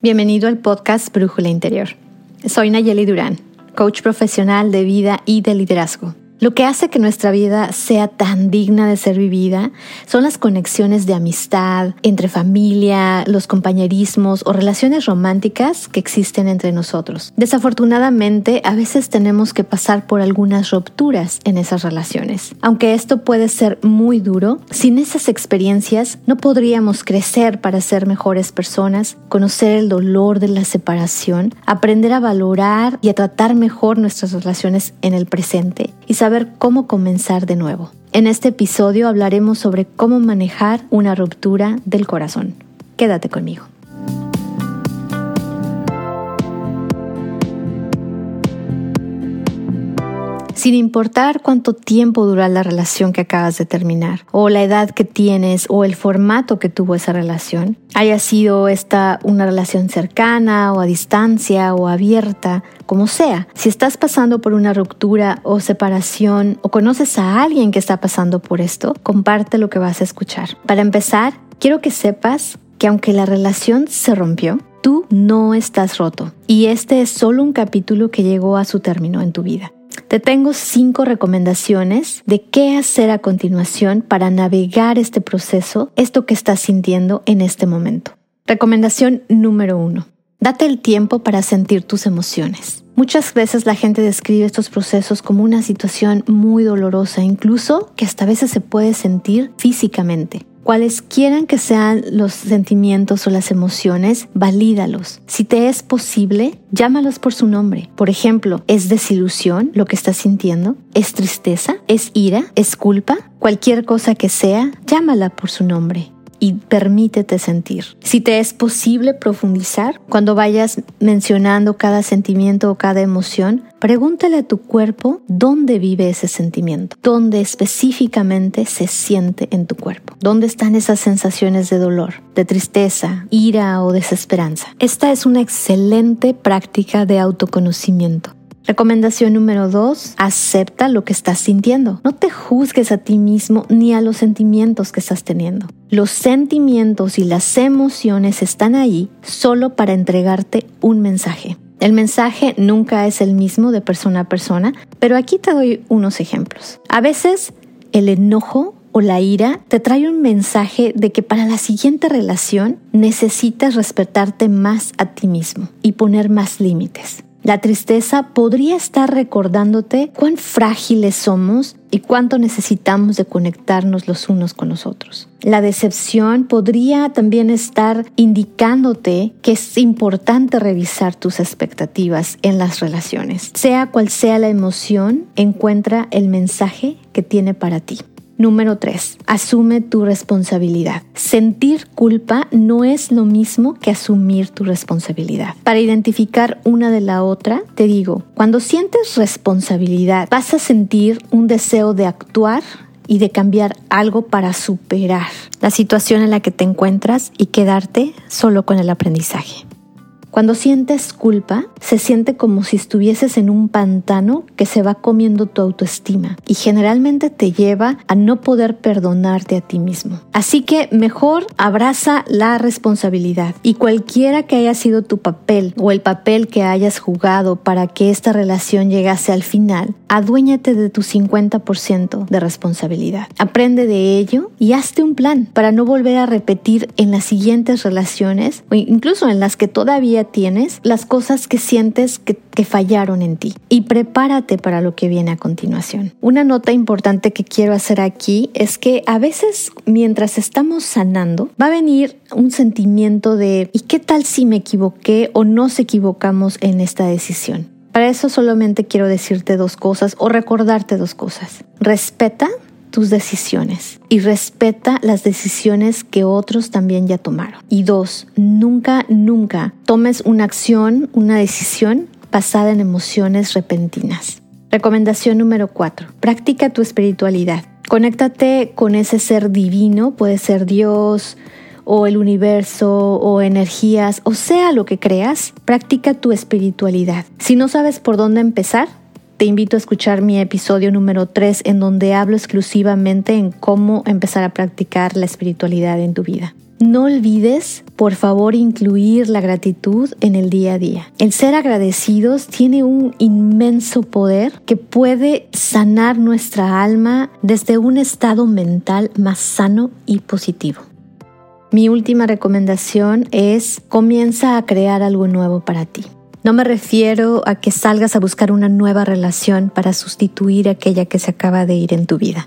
Bienvenido al podcast Brújula Interior. Soy Nayeli Durán, coach profesional de vida y de liderazgo. Lo que hace que nuestra vida sea tan digna de ser vivida son las conexiones de amistad entre familia, los compañerismos o relaciones románticas que existen entre nosotros. Desafortunadamente, a veces tenemos que pasar por algunas rupturas en esas relaciones. Aunque esto puede ser muy duro, sin esas experiencias no podríamos crecer para ser mejores personas, conocer el dolor de la separación, aprender a valorar y a tratar mejor nuestras relaciones en el presente y saber cómo comenzar de nuevo. En este episodio hablaremos sobre cómo manejar una ruptura del corazón. Quédate conmigo. Sin importar cuánto tiempo dura la relación que acabas de terminar, o la edad que tienes, o el formato que tuvo esa relación, haya sido esta una relación cercana o a distancia o abierta, como sea. Si estás pasando por una ruptura o separación o conoces a alguien que está pasando por esto, comparte lo que vas a escuchar. Para empezar, quiero que sepas que aunque la relación se rompió, tú no estás roto y este es solo un capítulo que llegó a su término en tu vida. Te tengo cinco recomendaciones de qué hacer a continuación para navegar este proceso, esto que estás sintiendo en este momento. Recomendación número uno. Date el tiempo para sentir tus emociones. Muchas veces la gente describe estos procesos como una situación muy dolorosa, incluso que hasta veces se puede sentir físicamente. Cuales quieran que sean los sentimientos o las emociones, valídalos. Si te es posible, llámalos por su nombre. Por ejemplo, ¿es desilusión lo que estás sintiendo? ¿Es tristeza? ¿Es ira? ¿Es culpa? Cualquier cosa que sea, llámala por su nombre y permítete sentir. Si te es posible profundizar, cuando vayas mencionando cada sentimiento o cada emoción, pregúntale a tu cuerpo dónde vive ese sentimiento, dónde específicamente se siente en tu cuerpo, dónde están esas sensaciones de dolor, de tristeza, ira o desesperanza. Esta es una excelente práctica de autoconocimiento. Recomendación número dos, acepta lo que estás sintiendo. No te juzgues a ti mismo ni a los sentimientos que estás teniendo. Los sentimientos y las emociones están ahí solo para entregarte un mensaje. El mensaje nunca es el mismo de persona a persona, pero aquí te doy unos ejemplos. A veces el enojo o la ira te trae un mensaje de que para la siguiente relación necesitas respetarte más a ti mismo y poner más límites. La tristeza podría estar recordándote cuán frágiles somos y cuánto necesitamos de conectarnos los unos con los otros. La decepción podría también estar indicándote que es importante revisar tus expectativas en las relaciones. Sea cual sea la emoción, encuentra el mensaje que tiene para ti. Número 3. Asume tu responsabilidad. Sentir culpa no es lo mismo que asumir tu responsabilidad. Para identificar una de la otra, te digo, cuando sientes responsabilidad, vas a sentir un deseo de actuar y de cambiar algo para superar la situación en la que te encuentras y quedarte solo con el aprendizaje. Cuando sientes culpa, se siente como si estuvieses en un pantano que se va comiendo tu autoestima y generalmente te lleva a no poder perdonarte a ti mismo. Así que mejor abraza la responsabilidad y cualquiera que haya sido tu papel o el papel que hayas jugado para que esta relación llegase al final, aduéñate de tu 50% de responsabilidad. Aprende de ello y hazte un plan para no volver a repetir en las siguientes relaciones o incluso en las que todavía tienes, las cosas que sientes que, que fallaron en ti y prepárate para lo que viene a continuación. Una nota importante que quiero hacer aquí es que a veces mientras estamos sanando va a venir un sentimiento de ¿y qué tal si me equivoqué o nos equivocamos en esta decisión? Para eso solamente quiero decirte dos cosas o recordarte dos cosas. Respeta tus decisiones y respeta las decisiones que otros también ya tomaron. Y dos, nunca, nunca tomes una acción, una decisión basada en emociones repentinas. Recomendación número cuatro. Practica tu espiritualidad. Conéctate con ese ser divino, puede ser Dios, o el universo o energías o sea lo que creas, practica tu espiritualidad. Si no sabes por dónde empezar, te invito a escuchar mi episodio número 3 en donde hablo exclusivamente en cómo empezar a practicar la espiritualidad en tu vida. No olvides, por favor, incluir la gratitud en el día a día. El ser agradecidos tiene un inmenso poder que puede sanar nuestra alma desde un estado mental más sano y positivo. Mi última recomendación es comienza a crear algo nuevo para ti. No me refiero a que salgas a buscar una nueva relación para sustituir aquella que se acaba de ir en tu vida.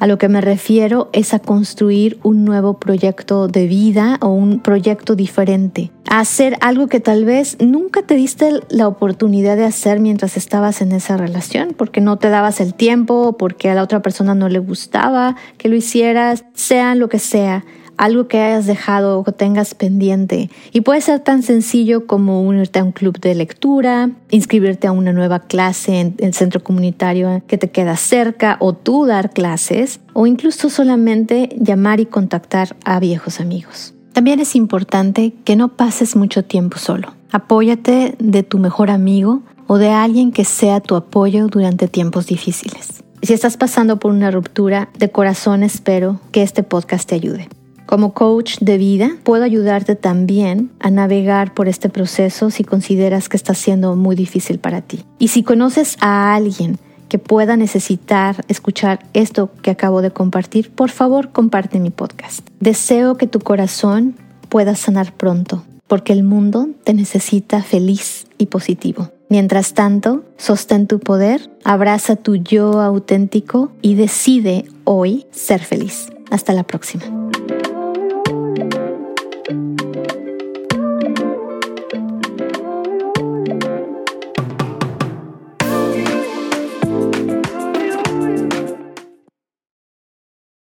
A lo que me refiero es a construir un nuevo proyecto de vida o un proyecto diferente. A hacer algo que tal vez nunca te diste la oportunidad de hacer mientras estabas en esa relación, porque no te dabas el tiempo, porque a la otra persona no le gustaba que lo hicieras, sea lo que sea algo que hayas dejado o tengas pendiente. Y puede ser tan sencillo como unirte a un club de lectura, inscribirte a una nueva clase en el centro comunitario que te queda cerca o tú dar clases o incluso solamente llamar y contactar a viejos amigos. También es importante que no pases mucho tiempo solo. Apóyate de tu mejor amigo o de alguien que sea tu apoyo durante tiempos difíciles. Si estás pasando por una ruptura, de corazón espero que este podcast te ayude. Como coach de vida, puedo ayudarte también a navegar por este proceso si consideras que está siendo muy difícil para ti. Y si conoces a alguien que pueda necesitar escuchar esto que acabo de compartir, por favor comparte mi podcast. Deseo que tu corazón pueda sanar pronto, porque el mundo te necesita feliz y positivo. Mientras tanto, sostén tu poder, abraza tu yo auténtico y decide hoy ser feliz. Hasta la próxima.